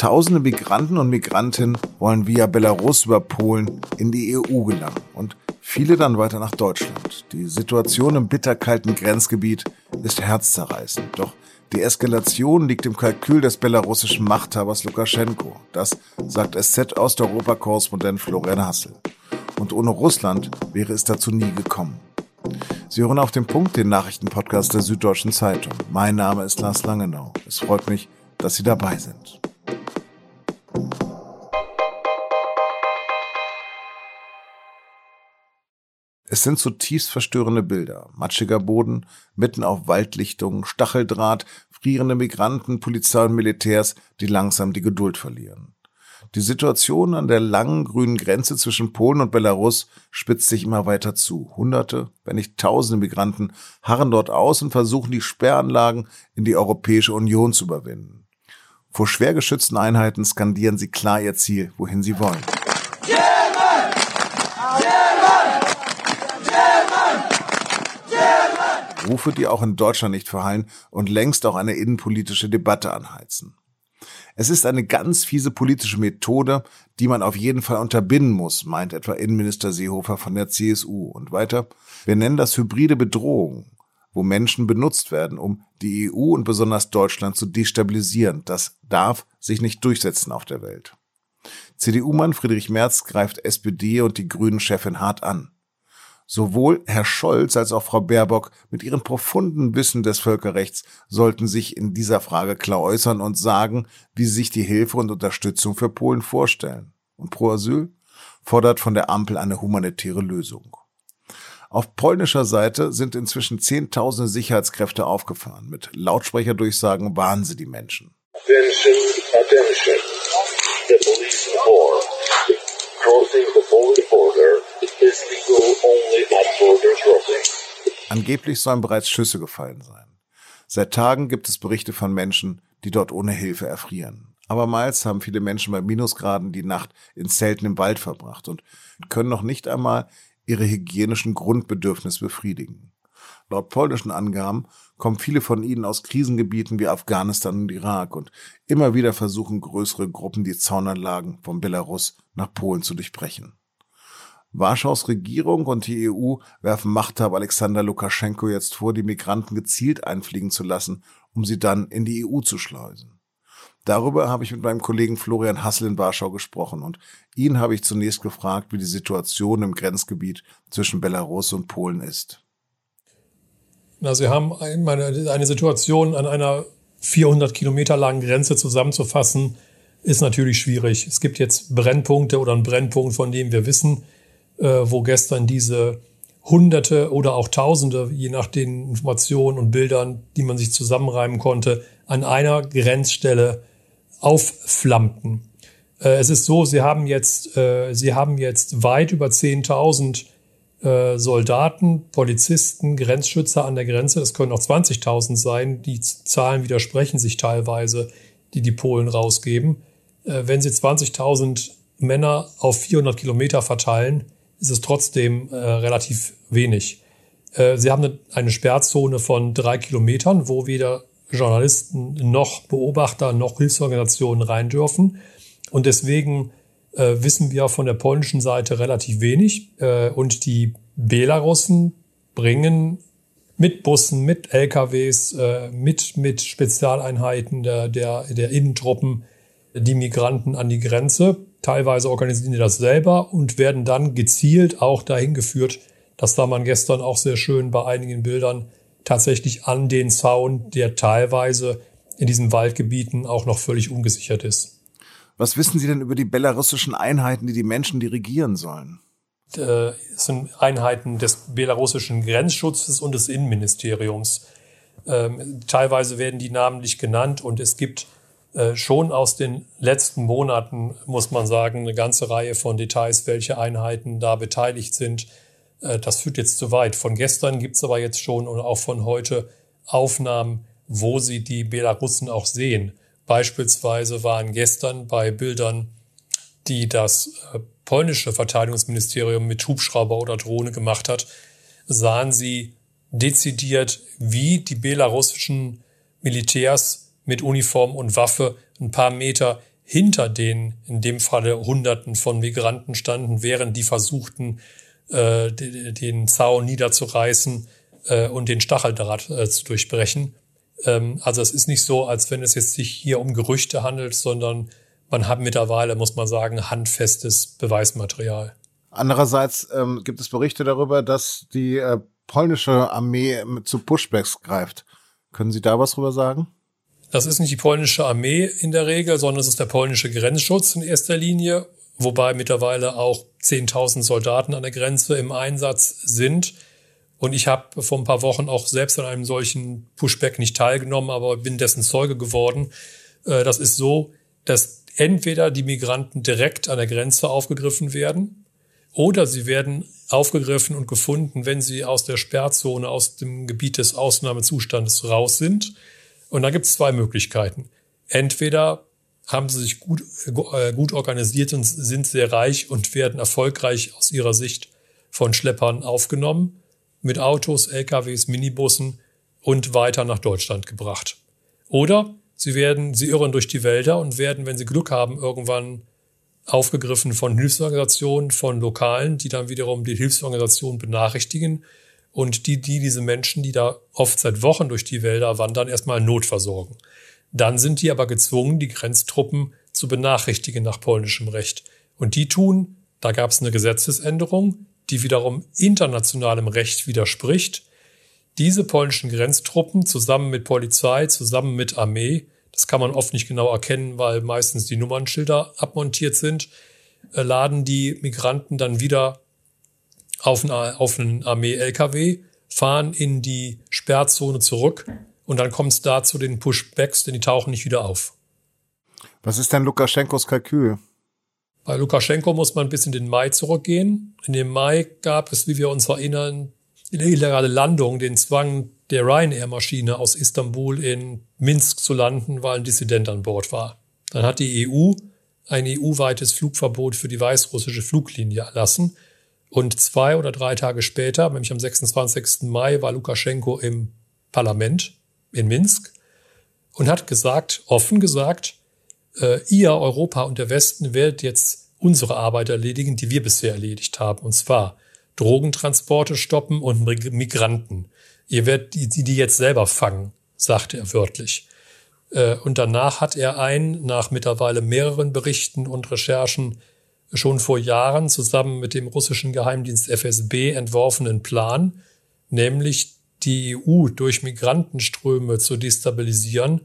Tausende Migranten und Migrantinnen wollen via Belarus über Polen in die EU gelangen und viele dann weiter nach Deutschland. Die Situation im bitterkalten Grenzgebiet ist herzzerreißend. Doch die Eskalation liegt im Kalkül des belarussischen Machthabers Lukaschenko. Das sagt SZ Osteuropa-Korrespondent Florian Hassel. Und ohne Russland wäre es dazu nie gekommen. Sie hören auf den Punkt den Nachrichtenpodcast der Süddeutschen Zeitung. Mein Name ist Lars Langenau. Es freut mich, dass Sie dabei sind. Es sind zutiefst verstörende Bilder. Matschiger Boden, mitten auf Waldlichtungen, Stacheldraht, frierende Migranten, Polizei und Militärs, die langsam die Geduld verlieren. Die Situation an der langen grünen Grenze zwischen Polen und Belarus spitzt sich immer weiter zu. Hunderte, wenn nicht tausende Migranten harren dort aus und versuchen, die Sperranlagen in die Europäische Union zu überwinden. Vor schwer geschützten Einheiten skandieren sie klar ihr Ziel, wohin sie wollen. Rufe, die auch in Deutschland nicht verhallen und längst auch eine innenpolitische Debatte anheizen. Es ist eine ganz fiese politische Methode, die man auf jeden Fall unterbinden muss, meint etwa Innenminister Seehofer von der CSU. Und weiter, wir nennen das hybride Bedrohung, wo Menschen benutzt werden, um die EU und besonders Deutschland zu destabilisieren. Das darf sich nicht durchsetzen auf der Welt. CDU-Mann Friedrich Merz greift SPD und die Grünen-Chefin hart an. Sowohl Herr Scholz als auch Frau Baerbock mit ihrem profunden Wissen des Völkerrechts sollten sich in dieser Frage klar äußern und sagen, wie sie sich die Hilfe und Unterstützung für Polen vorstellen. Und Pro Asyl fordert von der Ampel eine humanitäre Lösung. Auf polnischer Seite sind inzwischen Zehntausende Sicherheitskräfte aufgefahren. Mit Lautsprecherdurchsagen warnen sie die Menschen. Attention, attention. The police border Angeblich sollen bereits Schüsse gefallen sein. Seit Tagen gibt es Berichte von Menschen, die dort ohne Hilfe erfrieren. Abermals haben viele Menschen bei Minusgraden die Nacht in Zelten im Wald verbracht und können noch nicht einmal ihre hygienischen Grundbedürfnisse befriedigen. Laut polnischen Angaben kommen viele von ihnen aus Krisengebieten wie Afghanistan und Irak und immer wieder versuchen größere Gruppen die Zaunanlagen von Belarus nach Polen zu durchbrechen. Warschaus Regierung und die EU werfen Machthaber Alexander Lukaschenko jetzt vor, die Migranten gezielt einfliegen zu lassen, um sie dann in die EU zu schleusen. Darüber habe ich mit meinem Kollegen Florian Hassel in Warschau gesprochen und ihn habe ich zunächst gefragt, wie die Situation im Grenzgebiet zwischen Belarus und Polen ist. Na, Sie haben eine Situation an einer 400 Kilometer langen Grenze zusammenzufassen, ist natürlich schwierig. Es gibt jetzt Brennpunkte oder einen Brennpunkt, von dem wir wissen, wo gestern diese Hunderte oder auch Tausende, je nach den Informationen und Bildern, die man sich zusammenreimen konnte, an einer Grenzstelle aufflammten. Äh, es ist so, sie haben jetzt, äh, sie haben jetzt weit über 10.000 äh, Soldaten, Polizisten, Grenzschützer an der Grenze. Es können auch 20.000 sein. Die Zahlen widersprechen sich teilweise, die die Polen rausgeben. Äh, wenn sie 20.000 Männer auf 400 Kilometer verteilen, ist es trotzdem äh, relativ wenig. Äh, sie haben eine, eine Sperrzone von drei Kilometern, wo weder Journalisten noch Beobachter noch Hilfsorganisationen rein dürfen. Und deswegen äh, wissen wir von der polnischen Seite relativ wenig. Äh, und die Belarussen bringen mit Bussen, mit LKWs, äh, mit, mit Spezialeinheiten der, der, der Innentruppen die Migranten an die Grenze. Teilweise organisieren die das selber und werden dann gezielt auch dahin geführt. Das sah man gestern auch sehr schön bei einigen Bildern tatsächlich an den Zaun, der teilweise in diesen Waldgebieten auch noch völlig ungesichert ist. Was wissen Sie denn über die belarussischen Einheiten, die die Menschen dirigieren sollen? Äh, es sind Einheiten des belarussischen Grenzschutzes und des Innenministeriums. Ähm, teilweise werden die namentlich genannt und es gibt schon aus den letzten Monaten, muss man sagen, eine ganze Reihe von Details, welche Einheiten da beteiligt sind. Äh, das führt jetzt zu weit. Von gestern gibt's aber jetzt schon und auch von heute Aufnahmen, wo sie die Belarussen auch sehen. Beispielsweise waren gestern bei Bildern, die das äh, polnische Verteidigungsministerium mit Hubschrauber oder Drohne gemacht hat, sahen sie dezidiert, wie die belarussischen Militärs mit Uniform und Waffe ein paar Meter hinter den, in dem Falle Hunderten von Migranten standen, während die versuchten, äh, den Zaun niederzureißen äh, und den Stacheldraht äh, zu durchbrechen. Ähm, also es ist nicht so, als wenn es jetzt sich hier um Gerüchte handelt, sondern man hat mittlerweile, muss man sagen, handfestes Beweismaterial. Andererseits ähm, gibt es Berichte darüber, dass die äh, polnische Armee zu Pushbacks greift. Können Sie da was drüber sagen? Das ist nicht die polnische Armee in der Regel, sondern es ist der polnische Grenzschutz in erster Linie, wobei mittlerweile auch 10.000 Soldaten an der Grenze im Einsatz sind. Und ich habe vor ein paar Wochen auch selbst an einem solchen Pushback nicht teilgenommen, aber bin dessen Zeuge geworden. Äh, das ist so, dass entweder die Migranten direkt an der Grenze aufgegriffen werden oder sie werden aufgegriffen und gefunden, wenn sie aus der Sperrzone, aus dem Gebiet des Ausnahmezustandes raus sind. Und da gibt es zwei Möglichkeiten. Entweder haben sie sich gut, äh, gut organisiert und sind sehr reich und werden erfolgreich aus ihrer Sicht von Schleppern aufgenommen, mit Autos, LKWs, Minibussen und weiter nach Deutschland gebracht. Oder sie werden, sie irren durch die Wälder und werden, wenn sie Glück haben, irgendwann aufgegriffen von Hilfsorganisationen, von Lokalen, die dann wiederum die Hilfsorganisationen benachrichtigen und die, die diese Menschen, die da oft seit Wochen durch die Wälder wandern, erstmal notversorgen. Dann sind die aber gezwungen, die Grenztruppen zu benachrichtigen nach polnischem Recht. Und die tun, da gab es eine Gesetzesänderung, die wiederum internationalem Recht widerspricht. Diese polnischen Grenztruppen zusammen mit Polizei, zusammen mit Armee, das kann man oft nicht genau erkennen, weil meistens die Nummernschilder abmontiert sind, äh, laden die Migranten dann wieder auf einen, auf einen Armee-LKW, fahren in die Sperrzone zurück und dann kommt es da zu den Pushbacks, denn die tauchen nicht wieder auf. Was ist denn Lukaschenkos Kalkül? Bei Lukaschenko muss man bis in den Mai zurückgehen. In dem Mai gab es, wie wir uns erinnern, eine illegale Landung, den Zwang der Ryanair-Maschine aus Istanbul in Minsk zu landen, weil ein Dissident an Bord war. Dann hat die EU ein EU-weites Flugverbot für die weißrussische Fluglinie erlassen. Und zwei oder drei Tage später, nämlich am 26. Mai, war Lukaschenko im Parlament in Minsk und hat gesagt, offen gesagt, äh, ihr Europa und der Westen werdet jetzt unsere Arbeit erledigen, die wir bisher erledigt haben. Und zwar Drogentransporte stoppen und Migranten. Ihr werdet die, die jetzt selber fangen, sagte er wörtlich. Äh, und danach hat er einen, nach mittlerweile mehreren Berichten und Recherchen, schon vor Jahren zusammen mit dem russischen Geheimdienst FSB entworfenen Plan, nämlich die EU durch Migrantenströme zu destabilisieren,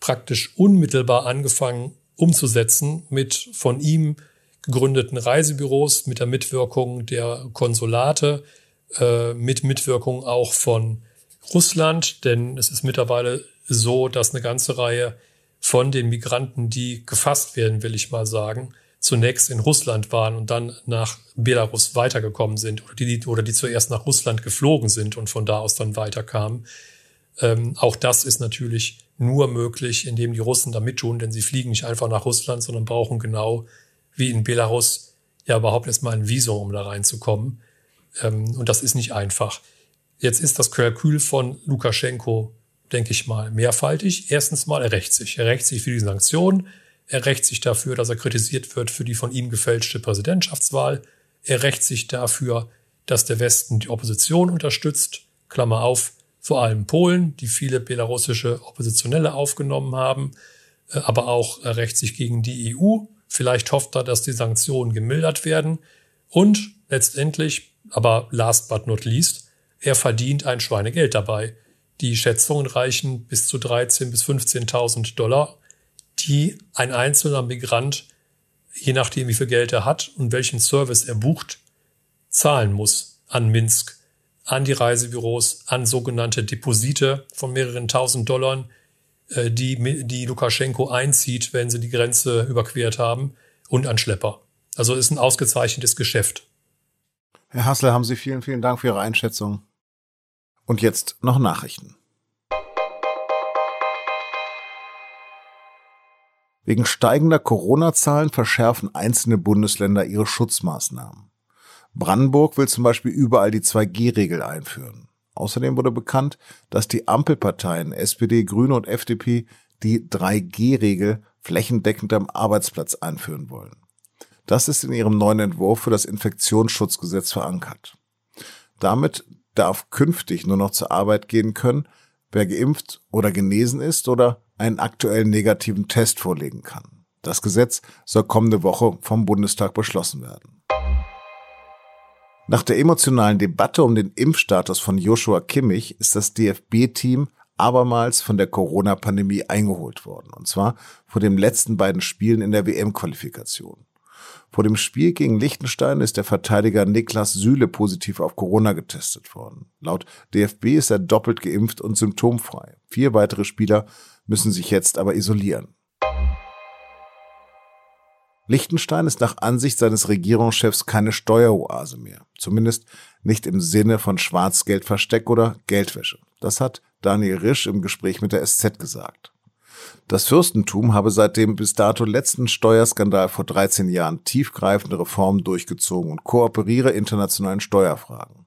praktisch unmittelbar angefangen umzusetzen mit von ihm gegründeten Reisebüros, mit der Mitwirkung der Konsulate, äh, mit Mitwirkung auch von Russland, denn es ist mittlerweile so, dass eine ganze Reihe von den Migranten, die gefasst werden, will ich mal sagen, zunächst in Russland waren und dann nach Belarus weitergekommen sind oder die, oder die zuerst nach Russland geflogen sind und von da aus dann weiterkamen. Ähm, auch das ist natürlich nur möglich, indem die Russen da mittun, denn sie fliegen nicht einfach nach Russland, sondern brauchen genau wie in Belarus ja überhaupt erstmal ein Visum, um da reinzukommen. Ähm, und das ist nicht einfach. Jetzt ist das Kalkül von Lukaschenko, denke ich mal, mehrfaltig. Erstens mal, er rächt sich. Er rächt sich für die Sanktionen. Er rächt sich dafür, dass er kritisiert wird für die von ihm gefälschte Präsidentschaftswahl. Er rächt sich dafür, dass der Westen die Opposition unterstützt. Klammer auf, vor allem Polen, die viele belarussische Oppositionelle aufgenommen haben. Äh, aber auch er rächt sich gegen die EU. Vielleicht hofft er, dass die Sanktionen gemildert werden. Und letztendlich, aber last but not least, er verdient ein Schweinegeld dabei. Die Schätzungen reichen bis zu 13.000 bis 15.000 Dollar die ein einzelner Migrant, je nachdem wie viel Geld er hat und welchen Service er bucht, zahlen muss an Minsk, an die Reisebüros, an sogenannte Deposite von mehreren tausend Dollar, äh, die, die Lukaschenko einzieht, wenn sie die Grenze überquert haben, und an Schlepper. Also ist ein ausgezeichnetes Geschäft. Herr Hassel, haben Sie vielen, vielen Dank für Ihre Einschätzung. Und jetzt noch Nachrichten. Wegen steigender Corona-Zahlen verschärfen einzelne Bundesländer ihre Schutzmaßnahmen. Brandenburg will zum Beispiel überall die 2G-Regel einführen. Außerdem wurde bekannt, dass die Ampelparteien SPD, Grüne und FDP die 3G-Regel flächendeckend am Arbeitsplatz einführen wollen. Das ist in ihrem neuen Entwurf für das Infektionsschutzgesetz verankert. Damit darf künftig nur noch zur Arbeit gehen können, wer geimpft oder genesen ist oder einen aktuellen negativen Test vorlegen kann. Das Gesetz soll kommende Woche vom Bundestag beschlossen werden. Nach der emotionalen Debatte um den Impfstatus von Joshua Kimmich ist das DFB-Team abermals von der Corona-Pandemie eingeholt worden, und zwar vor den letzten beiden Spielen in der WM-Qualifikation. Vor dem Spiel gegen Liechtenstein ist der Verteidiger Niklas Süle positiv auf Corona getestet worden. Laut DFB ist er doppelt geimpft und symptomfrei. Vier weitere Spieler müssen sich jetzt aber isolieren. Liechtenstein ist nach Ansicht seines Regierungschefs keine Steueroase mehr. Zumindest nicht im Sinne von Schwarzgeldversteck oder Geldwäsche. Das hat Daniel Risch im Gespräch mit der SZ gesagt. Das Fürstentum habe seit dem bis dato letzten Steuerskandal vor 13 Jahren tiefgreifende Reformen durchgezogen und kooperiere internationalen Steuerfragen.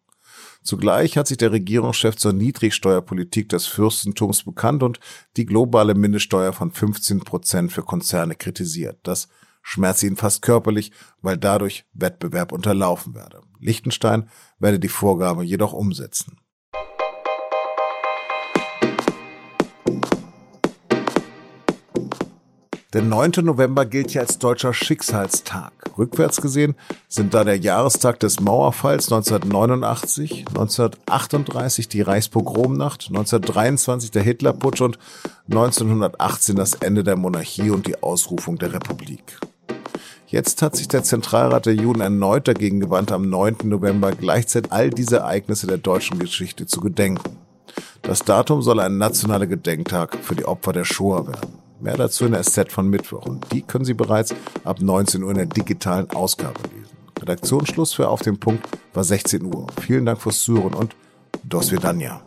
Zugleich hat sich der Regierungschef zur Niedrigsteuerpolitik des Fürstentums bekannt und die globale Mindeststeuer von 15 Prozent für Konzerne kritisiert. Das schmerzt ihn fast körperlich, weil dadurch Wettbewerb unterlaufen werde. Liechtenstein werde die Vorgabe jedoch umsetzen. Der 9. November gilt ja als deutscher Schicksalstag. Rückwärts gesehen sind da der Jahrestag des Mauerfalls 1989, 1938 die Reichspogromnacht, 1923 der Hitlerputsch und 1918 das Ende der Monarchie und die Ausrufung der Republik. Jetzt hat sich der Zentralrat der Juden erneut dagegen gewandt, am 9. November gleichzeitig all diese Ereignisse der deutschen Geschichte zu gedenken. Das Datum soll ein nationaler Gedenktag für die Opfer der Shoah werden. Mehr dazu in der SZ von Mittwoch und die können Sie bereits ab 19 Uhr in der digitalen Ausgabe lesen. Redaktionsschluss für Auf den Punkt war 16 Uhr. Vielen Dank fürs Zuhören und Dos Vidania.